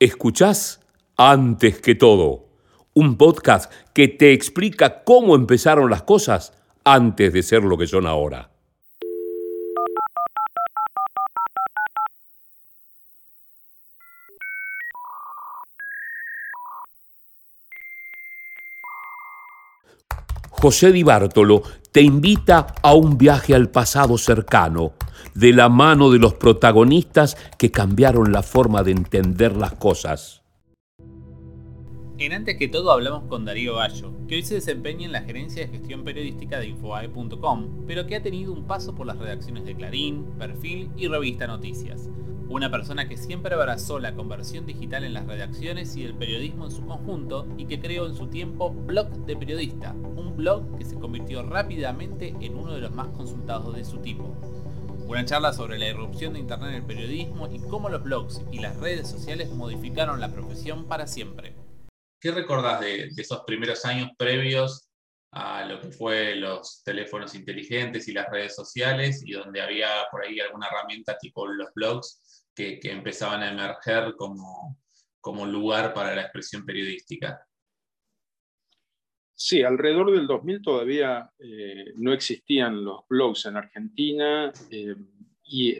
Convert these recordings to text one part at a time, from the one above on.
Escuchás antes que todo, un podcast que te explica cómo empezaron las cosas antes de ser lo que son ahora. José Di Bartolo te invita a un viaje al pasado cercano, de la mano de los protagonistas que cambiaron la forma de entender las cosas. En antes que todo hablamos con Darío Bayo, que hoy se desempeña en la gerencia de gestión periodística de Infobae.com, pero que ha tenido un paso por las redacciones de Clarín, Perfil y Revista Noticias. Una persona que siempre abrazó la conversión digital en las redacciones y el periodismo en su conjunto y que creó en su tiempo Blog de Periodista, un blog que se convirtió rápidamente en uno de los más consultados de su tipo. Una charla sobre la irrupción de Internet en el periodismo y cómo los blogs y las redes sociales modificaron la profesión para siempre. ¿Qué recordás de, esos primeros años previos a lo que fue los teléfonos inteligentes y las redes sociales y donde había por ahí alguna herramienta tipo los blogs que, empezaban a emerger como, como lugar para la expresión periodística? Sí, alrededor del 2000 todavía eh, no existían los blogs en Argentina eh, y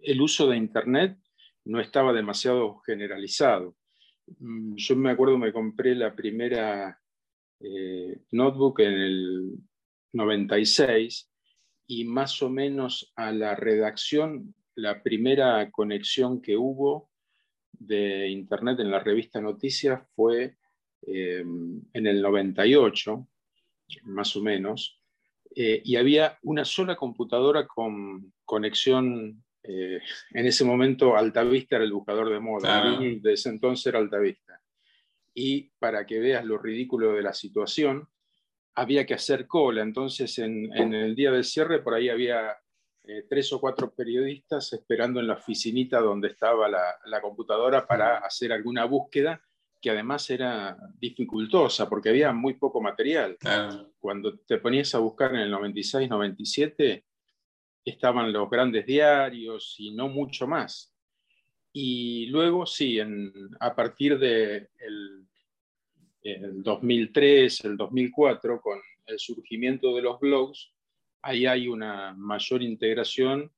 el uso de Internet no estaba demasiado generalizado. Mm, yo me acuerdo, me compré la primera eh, notebook en el 96 y más o menos a la redacción, la primera conexión que hubo de Internet en la revista Noticias fue Em, en el 98, más o menos, eh, y había una sola computadora con conexión, eh, en ese momento Altavista era el buscador de moda, de ese entonces era Altavista. Y para que veas lo ridículo de la situación, había que hacer cola, entonces en, el día del cierre por ahí había eh, tres o cuatro periodistas esperando en la oficinita donde estaba la, la computadora para hacer alguna búsqueda que además era dificultosa porque había muy poco material. Cuando te ponías a buscar en el 96, 97, estaban los grandes diarios y no mucho más. Y luego, sí, a partir del de 2003, el 2004, con el surgimiento de los blogs, ahí hay una mayor integración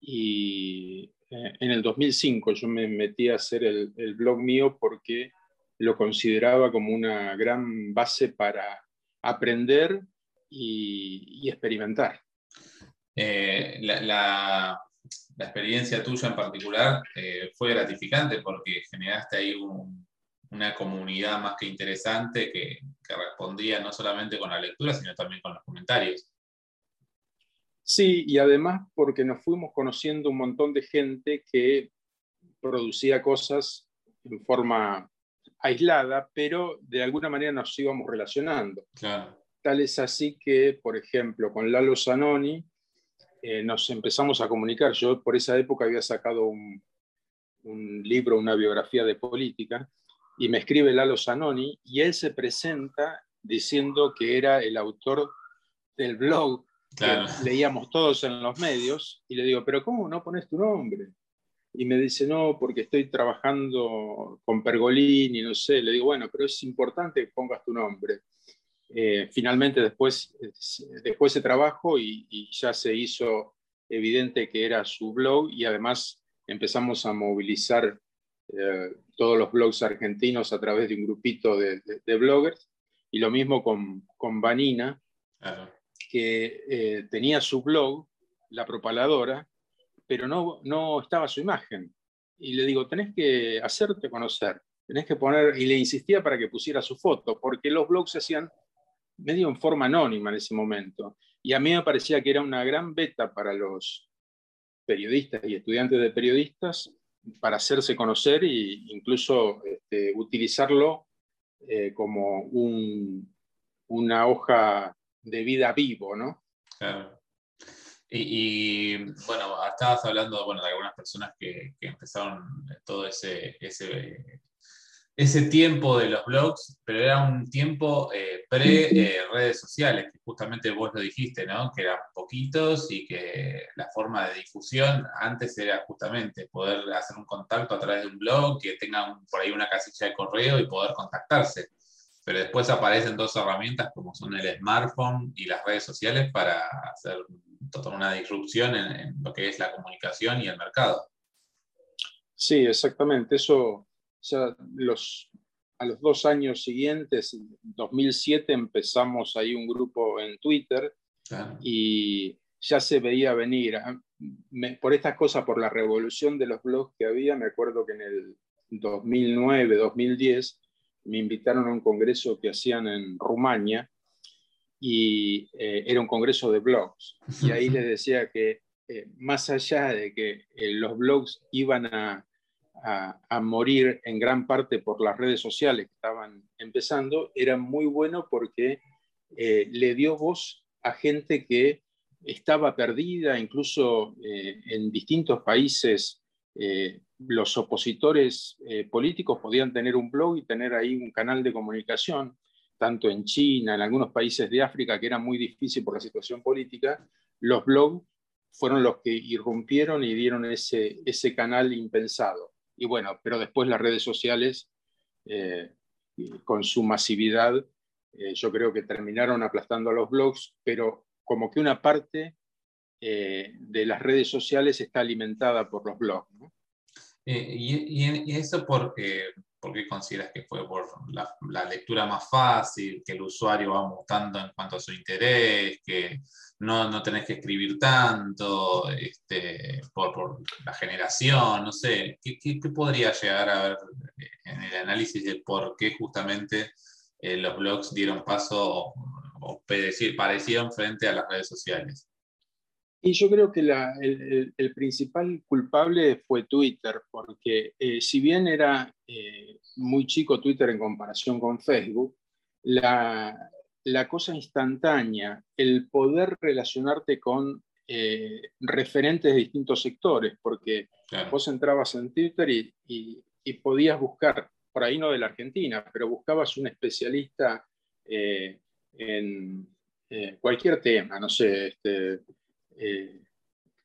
y eh, en el 2005 yo me metí a hacer el, el blog mío porque lo consideraba como una gran base para aprender y, experimentar. Eh, la, experiencia tuya en particular eh, fue gratificante porque generaste ahí una comunidad más que interesante que, que, respondía no solamente con la lectura, sino también con los comentarios. Sí, y además porque nos fuimos conociendo un montón de gente que producía cosas en forma aislada, pero de alguna manera nos íbamos relacionando. Tal es así que, por ejemplo, con Lalo Zanoni eh, nos empezamos a comunicar. Yo por esa época había sacado un, libro, una biografía de política, y me escribe Lalo Zanoni, y él se presenta diciendo que era el autor del blog que leíamos todos en los medios, y le digo, pero ¿cómo no pones tu nombre? y me dice, no, porque estoy trabajando con Pergolini, no sé, le digo, bueno, pero es importante que pongas tu nombre. Eh, finalmente después dejó ese trabajo y, ya se hizo evidente que era su blog y además empezamos a movilizar eh, todos los blogs argentinos a través de un grupito de, bloggers y lo mismo con, con Vanina, que eh, tenía su blog, La Propaladora, pero no, no estaba su imagen. Y le digo, tenés que hacerte conocer, tenés que poner, y le insistía para que pusiera su foto, porque los blogs se hacían medio en forma anónima en ese momento. Y a mí me parecía que era una gran beta para los periodistas y estudiantes de periodistas para hacerse conocer e incluso este, utilizarlo eh, como un, una hoja de vida vivo, ¿no? Claro. Y, bueno, estabas hablando bueno, de algunas personas que, empezaron todo ese, ese tiempo de los blogs, pero era un tiempo eh, pre-redes sociales, que justamente vos lo dijiste, ¿no? Que eran poquitos y que la forma de difusión antes era justamente poder hacer un contacto a través de un blog, que tengan por ahí una casilla de correo y poder contactarse. Pero después aparecen dos herramientas como son el smartphone y las redes sociales para hacer toda una disrupción en lo que es la comunicación y el mercado. Sí, exactamente. Eso los, a los dos años siguientes, en 2007, empezamos ahí un grupo en Twitter y ya se veía venir. Ah, por estas cosas, por la revolución de los blogs que había, me acuerdo que en el 2009, 2010, me invitaron a un congreso que hacían en Rumania y eh, era un congreso de blogs. Y ahí les decía que eh, más allá de que eh, los blogs iban a, a, morir en gran parte por las redes sociales que estaban empezando, era muy bueno porque eh, le dio voz a gente que estaba perdida, incluso eh, en distintos países eh, los opositores políticos podían tener un blog y tener ahí un canal de comunicación, tanto en China, en algunos países de África, que era muy difícil por la situación política, los blogs fueron los que irrumpieron y dieron ese, ese canal impensado. Y bueno, pero después las redes sociales, eh, con su masividad, eh, yo creo que terminaron aplastando a los blogs, pero como que una parte eh, de las redes sociales está alimentada por los blogs. y, y, eso porque ¿Por qué consideras que fue por la, lectura más fácil, que el usuario va mutando en cuanto a su interés, que no, no tenés que escribir tanto, este, por, la generación, no sé? ¿Qué, qué, podría llegar a ver en el análisis de por qué justamente eh, los blogs dieron paso o, o parecieron frente a las redes sociales? Y yo creo que el, principal culpable fue Twitter, porque eh, si bien era eh, muy chico Twitter en comparación con Facebook, la, cosa instantánea, el poder relacionarte con eh, referentes de distintos sectores, porque vos entrabas en Twitter y, y, podías buscar, por ahí no de la Argentina, pero buscabas un especialista en cualquier tema, no sé, este, eh,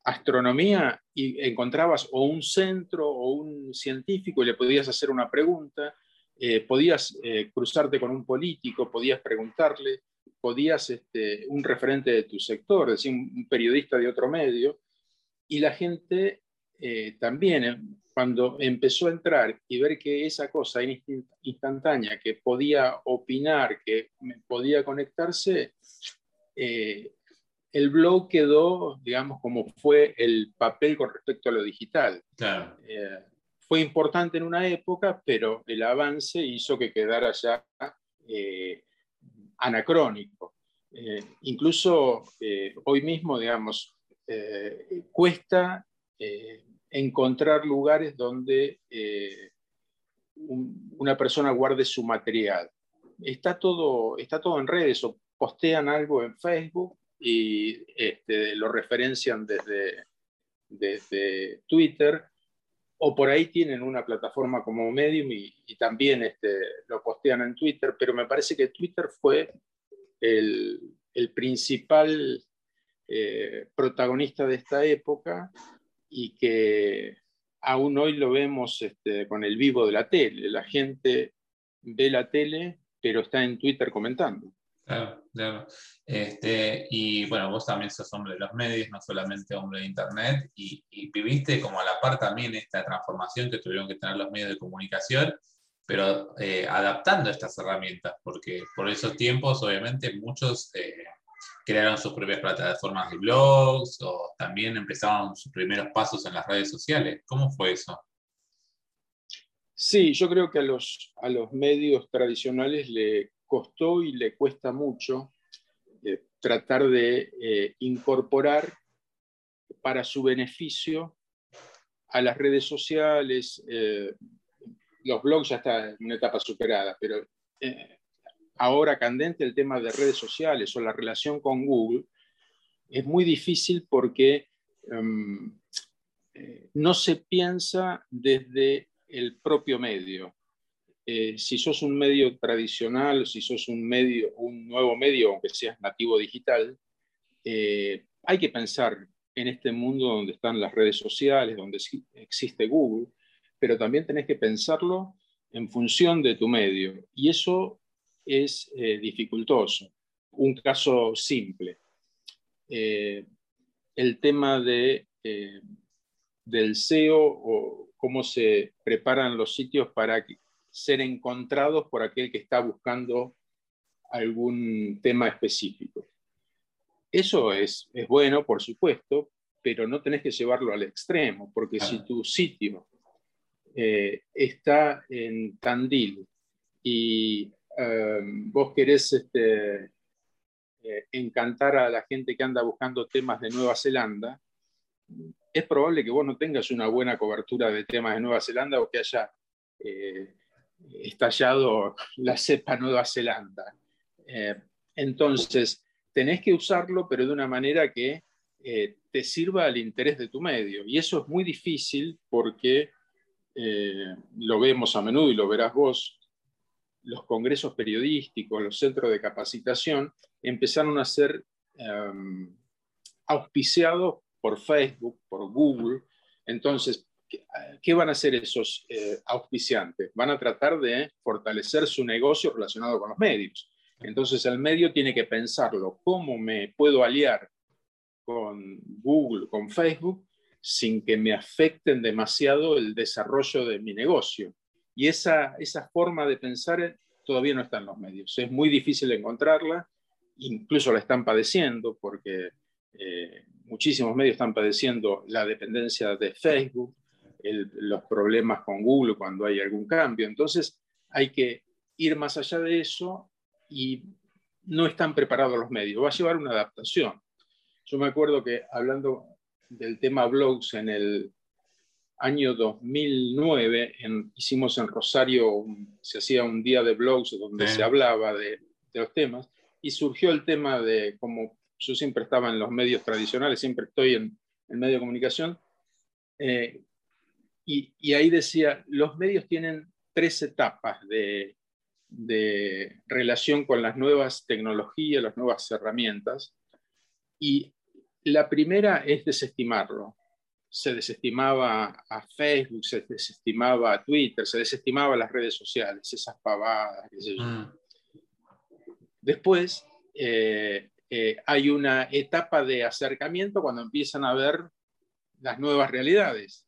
astronomía y encontrabas o un centro o un científico y le podías hacer una pregunta, eh, podías eh, cruzarte con un político, podías preguntarle, podías, este, un referente de tu sector, es decir, un, periodista de otro medio, y la gente también, cuando empezó a entrar y ver que esa cosa instantánea, que podía opinar, que podía conectarse, el blog quedó, digamos, como fue el papel con respecto a lo digital. Eh, fue importante en una época, pero el avance hizo que quedara ya eh, anacrónico. Eh, incluso hoy mismo, digamos, cuesta encontrar lugares donde una persona guarde su material. Está todo, está todo en redes o postean algo en Facebook y este, lo referencian desde, desde Twitter, o por ahí tienen una plataforma como Medium y, también este, lo postean en Twitter, pero me parece que Twitter fue el, el principal eh, protagonista de esta época y que aún hoy lo vemos este, con el vivo de la tele. La gente ve la tele, pero está en Twitter comentando. Claro, claro. Este, y bueno, vos también sos hombre de los medios, no solamente hombre de Internet, y, viviste como a la par también esta transformación que tuvieron que tener los medios de comunicación, pero eh, adaptando estas herramientas, porque por esos tiempos obviamente muchos eh, crearon sus propias plataformas de blogs o también empezaron sus primeros pasos en las redes sociales. ¿Cómo fue eso? Sí, yo creo que a los, a los medios tradicionales le costó y le cuesta mucho eh, tratar de eh, incorporar para su beneficio a las redes sociales. Eh, los blogs ya están en una etapa superada, pero ahora candente el tema de redes sociales o la relación con Google es muy difícil porque em, no se piensa desde el propio medio eh, si sos un medio tradicional, si sos un, medio, un nuevo medio, aunque seas nativo digital, eh, hay que pensar en este mundo donde están las redes sociales, donde existe Google, pero también tenés que pensarlo en función de tu medio. Y eso es eh, dificultoso. Un caso simple. el tema de, del SEO o cómo se preparan los sitios para ser encontrados por aquel que está buscando algún tema específico. Eso es, es bueno, por supuesto, pero no tenés que llevarlo al extremo, porque si tu sitio eh, está en Tandil y eh, vos querés este, eh, encantar a la gente que anda buscando temas de Nueva Zelanda, es probable que vos no tengas una buena cobertura de temas de Nueva Zelanda o que haya estallado la cepa Nueva Zelanda. entonces, tenés que usarlo, pero de una manera que eh, te sirva al interés de tu medio. Y eso es muy difícil porque eh, lo vemos a menudo y lo verás vos, los congresos periodísticos, los centros de capacitación, empezaron a ser em, auspiciados por Facebook, por Google. Entonces, ¿qué van a hacer esos eh, auspiciantes? Van a tratar de fortalecer su negocio relacionado con los medios. Entonces el medio tiene que pensarlo, ¿cómo me puedo aliar con Google, con Facebook, sin que me afecten demasiado el desarrollo de mi negocio? Y esa, esa forma de pensar todavía no está en los medios. Es muy difícil encontrarla, incluso la están padeciendo porque eh, muchísimos medios están padeciendo la dependencia de Facebook, los problemas con Google cuando hay algún cambio. Entonces hay que ir más allá de eso y no están preparados los medios. Va a llevar una adaptación. Yo me acuerdo que hablando del tema blogs en el año 2009, hicimos en Rosario, se hacía un día de blogs donde se hablaba de, los temas y surgió el tema de, como yo siempre estaba en los medios tradicionales, siempre estoy en el medio de comunicación, eh, y, y, ahí decía, los medios tienen tres etapas de, de relación con las nuevas tecnologías, las nuevas herramientas. Y la primera es desestimarlo. Se desestimaba a Facebook, se desestimaba a Twitter, se desestimaba a las redes sociales, esas pavadas. Mm. Después eh, eh, hay una etapa de acercamiento cuando empiezan a ver las nuevas realidades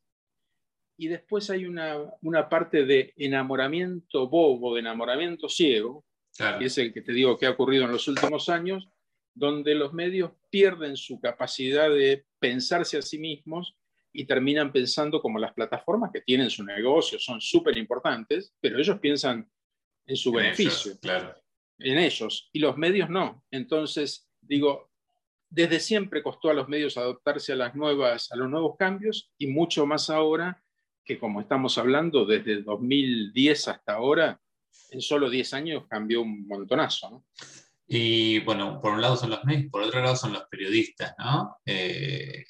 y después hay una, una, parte de enamoramiento bobo, de enamoramiento ciego, que es el que te digo que ha ocurrido en los últimos años, donde los medios pierden su capacidad de pensarse a sí mismos y terminan pensando como las plataformas que tienen su negocio, son súper importantes, pero ellos piensan en su beneficio, claro. en ellos, y los medios no. Entonces, digo, desde siempre costó a los medios adaptarse a, las nuevas, a los nuevos cambios y mucho más ahora que como estamos hablando, desde 2010 hasta ahora, en solo 10 años cambió un montonazo. Y bueno, por un lado son los medios, por otro lado son los periodistas, ¿no? Eh,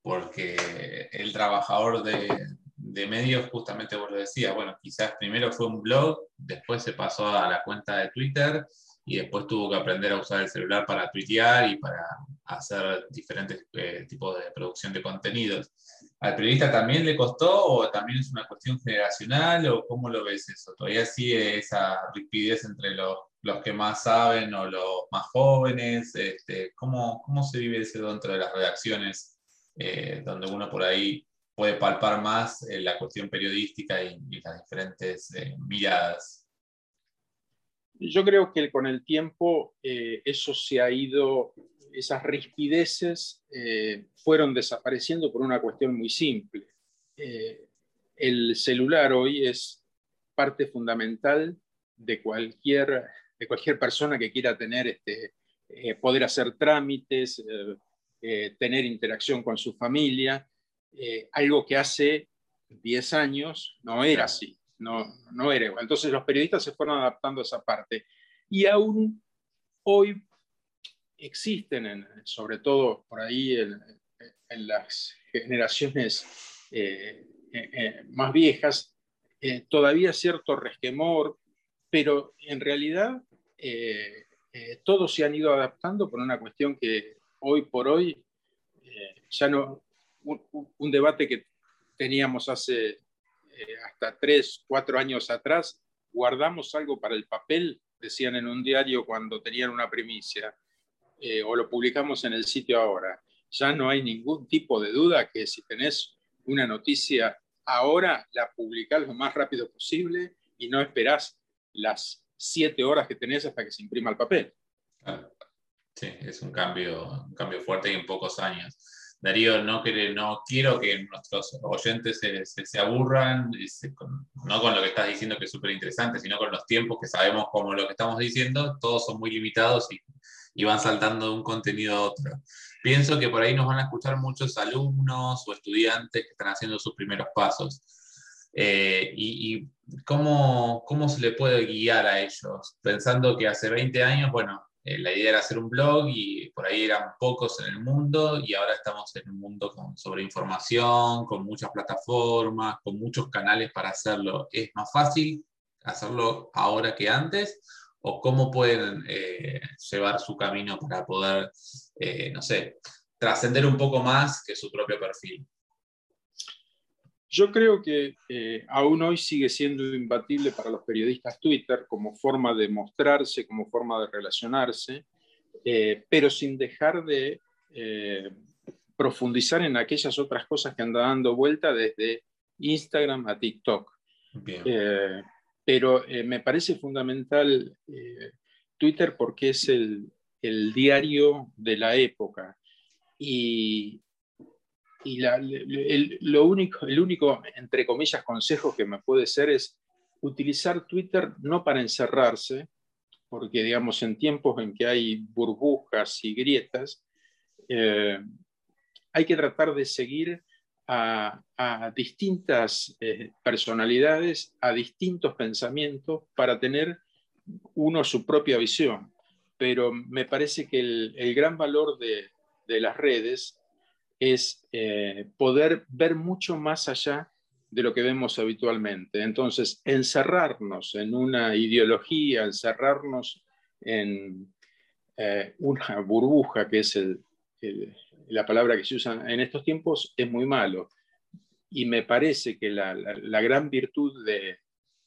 porque el trabajador de, de, medios, justamente vos lo decías, bueno, quizás primero fue un blog, después se pasó a la cuenta de Twitter y después tuvo que aprender a usar el celular para tuitear y para hacer diferentes eh, tipos de producción de contenidos. ¿Al periodista también le costó o también es una cuestión generacional o cómo lo ves eso? ¿Todavía sigue esa rapidez entre los, los que más saben o los más jóvenes? Este, ¿cómo, ¿Cómo se vive eso dentro de las redacciones eh, donde uno por ahí puede palpar más eh, la cuestión periodística y, las diferentes miradas? Yo creo que con el tiempo eh, eso se ha ido, esas rispideces eh, fueron desapareciendo por una cuestión muy simple. Eh, el celular hoy es parte fundamental de cualquier, de cualquier persona que quiera tener este, poder hacer trámites, tener interacción con su familia, algo que hace 10 años no era así no, no era igual. Entonces los periodistas se fueron adaptando a esa parte. Y aún hoy existen, sobre todo por ahí en, las generaciones eh, eh, eh, más viejas, todavía cierto resquemor, pero en realidad todos se han ido adaptando por una cuestión que hoy por hoy ya no, un, debate que teníamos hace hasta tres, cuatro años atrás, guardamos algo para el papel, decían en un diario cuando tenían una primicia, o lo publicamos en el sitio ahora. Ya no hay ningún tipo de duda que si tenés una noticia ahora la publicás lo más rápido posible y no esperás las siete horas que tenés hasta que se imprima el papel. Sí, es un cambio, un cambio fuerte en pocos años. Darío, no, no quiero que nuestros oyentes se, se, aburran, no con lo que estás diciendo que es súper interesante, sino con los tiempos que sabemos como lo que estamos diciendo, todos son muy limitados y, y van saltando de un contenido a otro. Pienso que por ahí nos van a escuchar muchos alumnos o estudiantes que están haciendo sus primeros pasos. Eh, y, cómo, cómo, se le puede guiar a ellos, pensando que hace 20 años, bueno, eh, la idea era hacer un blog y por ahí eran pocos en el mundo y ahora estamos en un mundo con, sobre información, con muchas plataformas, con muchos canales para hacerlo. ¿Es más fácil hacerlo ahora que antes? ¿O cómo pueden eh, llevar su camino para poder, no sé, trascender un poco más que su propio perfil? Yo creo que eh, aún hoy sigue siendo imbatible para los periodistas Twitter como forma de mostrarse, como forma de relacionarse, eh, pero sin dejar de eh, profundizar en aquellas otras cosas que andan dando vuelta desde Instagram a TikTok. Pero me parece fundamental Twitter porque es el, diario de la época. Y, y el, lo único, el único, entre comillas, consejo que me puede ser es utilizar Twitter no para encerrarse, porque digamos en tiempos en que hay burbujas y grietas, eh, hay que tratar de seguir a, distintas eh, personalidades, a distintos pensamientos, para tener uno su propia visión. Pero me parece que el, gran valor de, las redes es eh, poder ver mucho más allá de lo que vemos habitualmente. Entonces, encerrarnos en una ideología, encerrarnos en eh, una burbuja, que es la palabra que se usa en estos tiempos, es muy malo. Y me parece que la, gran virtud de,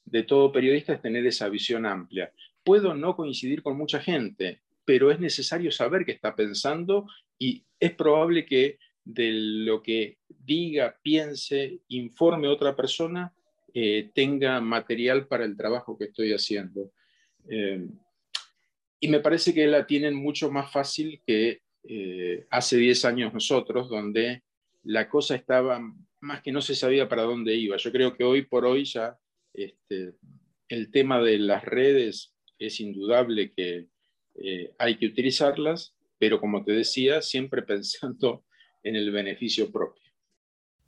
de todo periodista es tener esa visión amplia. Puedo no coincidir con mucha gente, pero es necesario saber qué está pensando y es probable que de lo que diga, piense, informe otra persona, eh, tenga material para el trabajo que estoy haciendo. Eh, y me parece que la tienen mucho más fácil que eh, hace 10 años nosotros, donde la cosa estaba más que no se sabía para dónde iba. Yo creo que hoy por hoy ya este, el tema de las redes es indudable que hay que utilizarlas, pero como te decía, siempre pensando en el beneficio propio.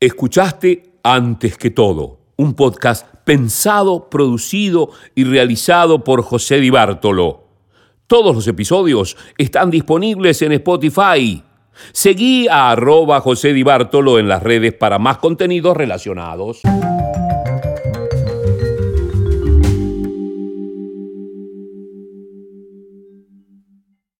Escuchaste Antes que todo, un podcast pensado, producido y realizado por José Di Bartolo. Todos los episodios están disponibles en Spotify. Seguí a arroba José Di Bartolo en las redes para más contenidos relacionados.